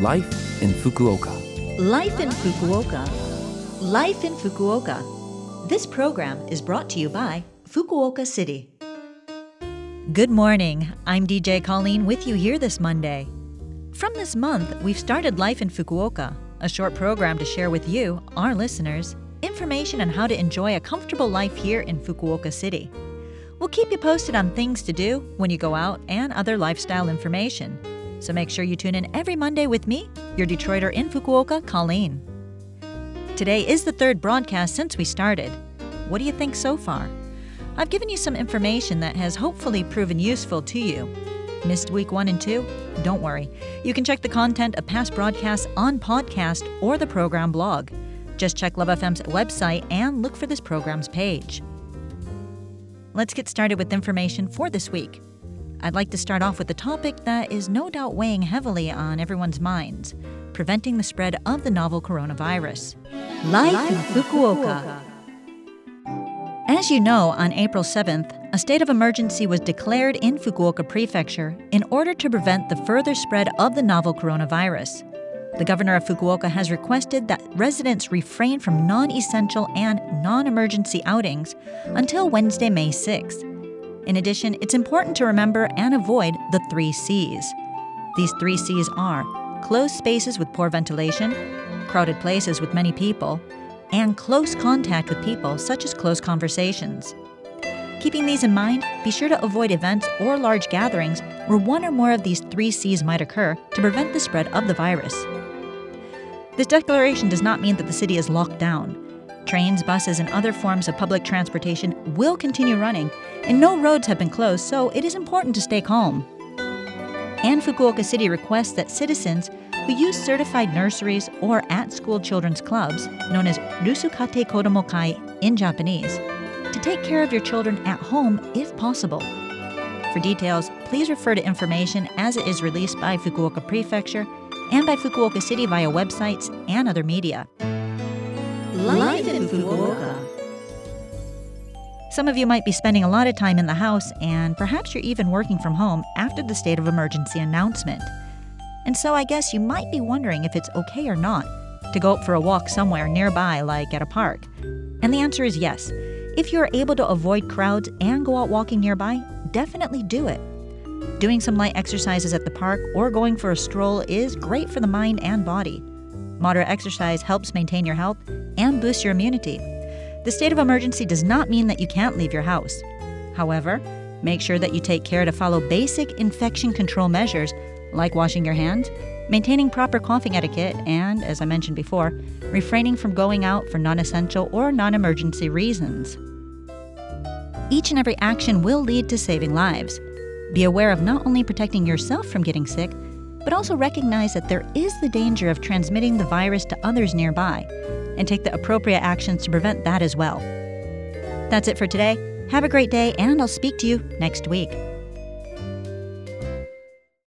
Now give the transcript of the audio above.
Life in Fukuoka. Life in Fukuoka. Life in Fukuoka. This program is brought to you by Fukuoka City. Good morning. I'm DJ Colleen with you here this Monday. From this month, we've started Life in Fukuoka, a short program to share with you, our listeners, information on how to enjoy a comfortable life here in Fukuoka City. We'll keep you posted on things to do when you go out and other lifestyle information. So make sure you tune in every Monday with me, your Detroiter in Fukuoka, Colleen. Today is the third broadcast since we started. What do you think so far? I've given you some information that has hopefully proven useful to you. Missed week one and two? Don't worry. You can check the content of past broadcasts on podcast or the program blog. Just check Love FM's website and look for this program's page. Let's get started with information for this week. I'd like to start off with a topic that is no doubt weighing heavily on everyone's minds preventing the spread of the novel coronavirus. Life in Fukuoka. As you know, on April 7th, a state of emergency was declared in Fukuoka Prefecture in order to prevent the further spread of the novel coronavirus. The governor of Fukuoka has requested that residents refrain from non essential and non emergency outings until Wednesday, May 6th. In addition, it's important to remember and avoid the three C's. These three C's are closed spaces with poor ventilation, crowded places with many people, and close contact with people, such as close conversations. Keeping these in mind, be sure to avoid events or large gatherings where one or more of these three C's might occur to prevent the spread of the virus. This declaration does not mean that the city is locked down. Trains, buses, and other forms of public transportation will continue running, and no roads have been closed, so it is important to stay calm. And Fukuoka City requests that citizens who use certified nurseries or at school children's clubs, known as Rusu Katei Kodomo Kai in Japanese, to take care of your children at home if possible. For details, please refer to information as it is released by Fukuoka Prefecture and by Fukuoka City via websites and other media. Life in Fukuoka. Some of you might be spending a lot of time in the house, and perhaps you're even working from home after the state of emergency announcement. And so I guess you might be wondering if it's okay or not to go out for a walk somewhere nearby, like at a park. And the answer is yes. If you are able to avoid crowds and go out walking nearby, definitely do it. Doing some light exercises at the park or going for a stroll is great for the mind and body. Moderate exercise helps maintain your health and boost your immunity. The state of emergency does not mean that you can't leave your house. However, make sure that you take care to follow basic infection control measures like washing your hands, maintaining proper coughing etiquette, and, as I mentioned before, refraining from going out for non essential or non emergency reasons. Each and every action will lead to saving lives. Be aware of not only protecting yourself from getting sick, but also recognize that there is the danger of transmitting the virus to others nearby and take the appropriate actions to prevent that as well. That's it for today. Have a great day, and I'll speak to you next week.